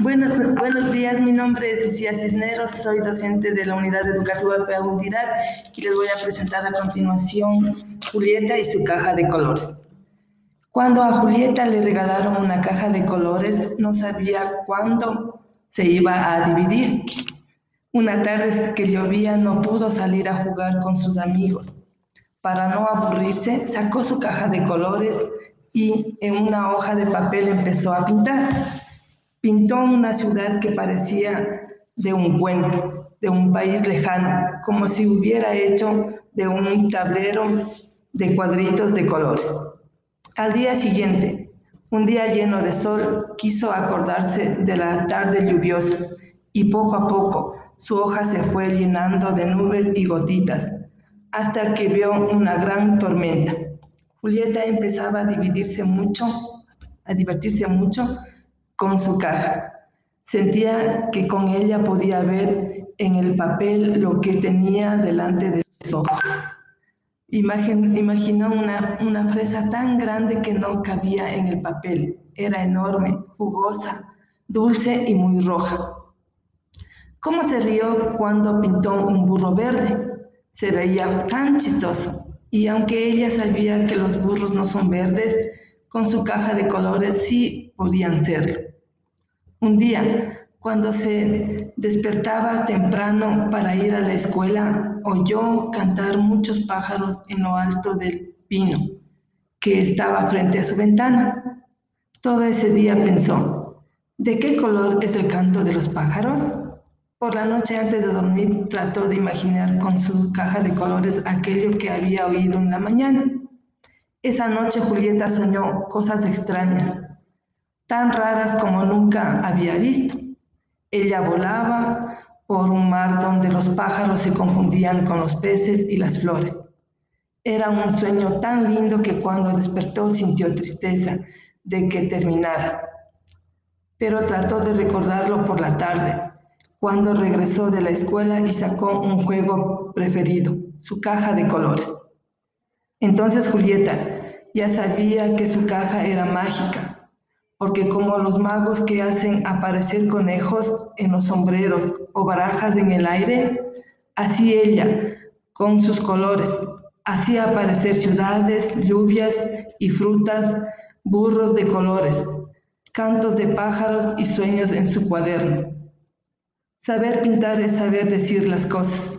Buenos, buenos días, mi nombre es Lucía Cisneros, soy docente de la Unidad Educativa Peaudirac y les voy a presentar a continuación Julieta y su caja de colores. Cuando a Julieta le regalaron una caja de colores, no sabía cuándo se iba a dividir. Una tarde que llovía no pudo salir a jugar con sus amigos. Para no aburrirse, sacó su caja de colores y en una hoja de papel empezó a pintar. Pintó una ciudad que parecía de un cuento, de un país lejano, como si hubiera hecho de un tablero de cuadritos de colores. Al día siguiente, un día lleno de sol, quiso acordarse de la tarde lluviosa y poco a poco su hoja se fue llenando de nubes y gotitas, hasta que vio una gran tormenta. Julieta empezaba a dividirse mucho, a divertirse mucho con su caja. Sentía que con ella podía ver en el papel lo que tenía delante de sus ojos. imaginó una, una fresa tan grande que no cabía en el papel. Era enorme, jugosa, dulce y muy roja. ¿Cómo se rió cuando pintó un burro verde? Se veía tan chistoso y aunque ella sabía que los burros no son verdes, con su caja de colores sí podían serlo. Un día, cuando se despertaba temprano para ir a la escuela, oyó cantar muchos pájaros en lo alto del pino que estaba frente a su ventana. Todo ese día pensó, ¿de qué color es el canto de los pájaros? Por la noche antes de dormir trató de imaginar con su caja de colores aquello que había oído en la mañana. Esa noche Julieta soñó cosas extrañas, tan raras como nunca había visto. Ella volaba por un mar donde los pájaros se confundían con los peces y las flores. Era un sueño tan lindo que cuando despertó sintió tristeza de que terminara, pero trató de recordarlo por la tarde cuando regresó de la escuela y sacó un juego preferido, su caja de colores. Entonces Julieta ya sabía que su caja era mágica, porque como los magos que hacen aparecer conejos en los sombreros o barajas en el aire, así ella, con sus colores, hacía aparecer ciudades, lluvias y frutas, burros de colores, cantos de pájaros y sueños en su cuaderno. Saber pintar es saber decir las cosas.